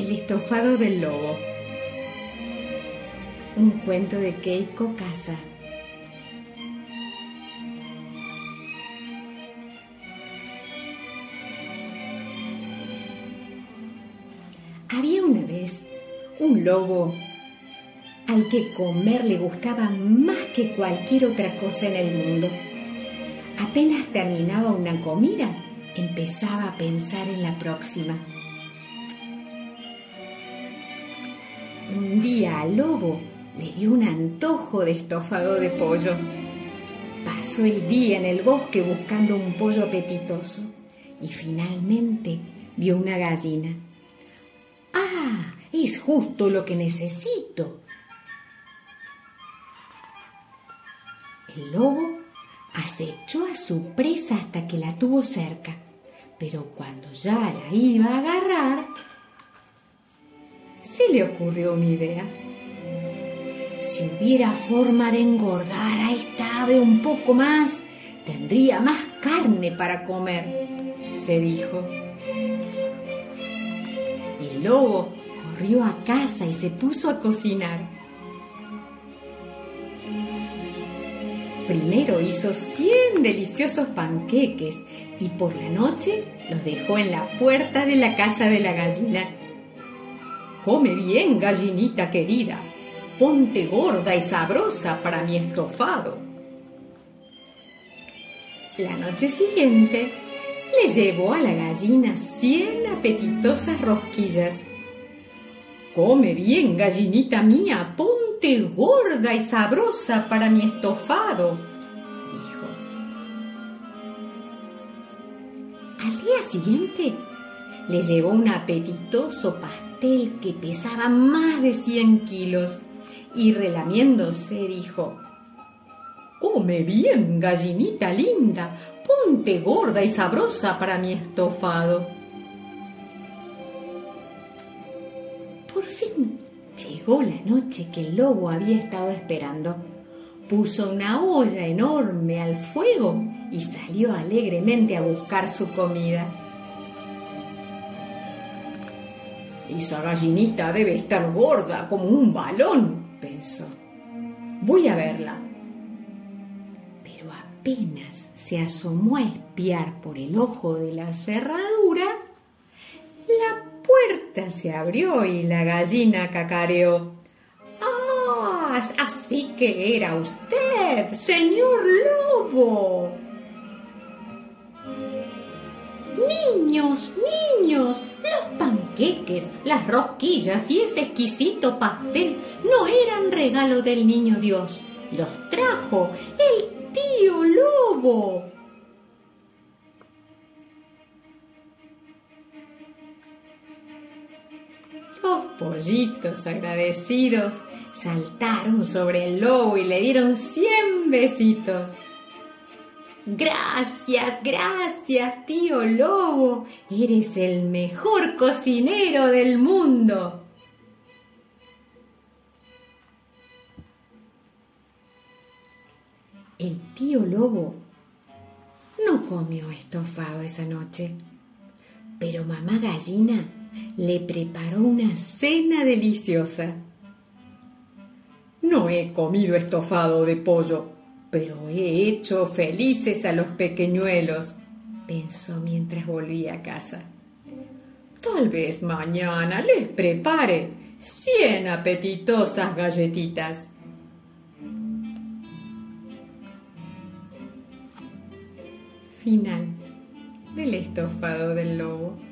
El estofado del lobo. Un cuento de Keiko Casa. Había una vez un lobo al que comer le gustaba más que cualquier otra cosa en el mundo. Apenas terminaba una comida, empezaba a pensar en la próxima. Un día al lobo le dio un antojo de estofado de pollo. Pasó el día en el bosque buscando un pollo apetitoso y finalmente vio una gallina. ¡Ah! Es justo lo que necesito. El lobo acechó a su presa hasta que la tuvo cerca, pero cuando ya la iba a agarrar, se le ocurrió una idea. Si hubiera forma de engordar a esta ave un poco más, tendría más carne para comer, se dijo. El lobo corrió a casa y se puso a cocinar. Primero hizo 100 deliciosos panqueques y por la noche los dejó en la puerta de la casa de la gallina. Come bien, gallinita querida, ponte gorda y sabrosa para mi estofado. La noche siguiente le llevó a la gallina 100 apetitosas rosquillas. Come bien, gallinita mía, ponte gorda y sabrosa para mi estofado, dijo. Al día siguiente le llevó un apetitoso pastel que pesaba más de 100 kilos y relamiéndose dijo, Come bien, gallinita linda, ponte gorda y sabrosa para mi estofado. Por fin llegó la noche que el lobo había estado esperando. Puso una olla enorme al fuego y salió alegremente a buscar su comida. Esa gallinita debe estar gorda como un balón, pensó. Voy a verla. Pero apenas se asomó a espiar por el ojo de la cerradura, la puerta se abrió y la gallina cacareó. ¡Ah! Así que era usted, señor lobo. Niños, niños, las rosquillas y ese exquisito pastel no eran regalo del niño Dios. Los trajo el tío lobo. Los pollitos agradecidos saltaron sobre el lobo y le dieron cien besitos. Gracias, gracias, tío lobo. Eres el mejor cocinero del mundo. El tío lobo no comió estofado esa noche, pero mamá gallina le preparó una cena deliciosa. No he comido estofado de pollo, pero he hecho felices a los pequeñuelos, pensó mientras volvía a casa. Tal vez mañana les prepare cien apetitosas galletitas. Final del estofado del lobo.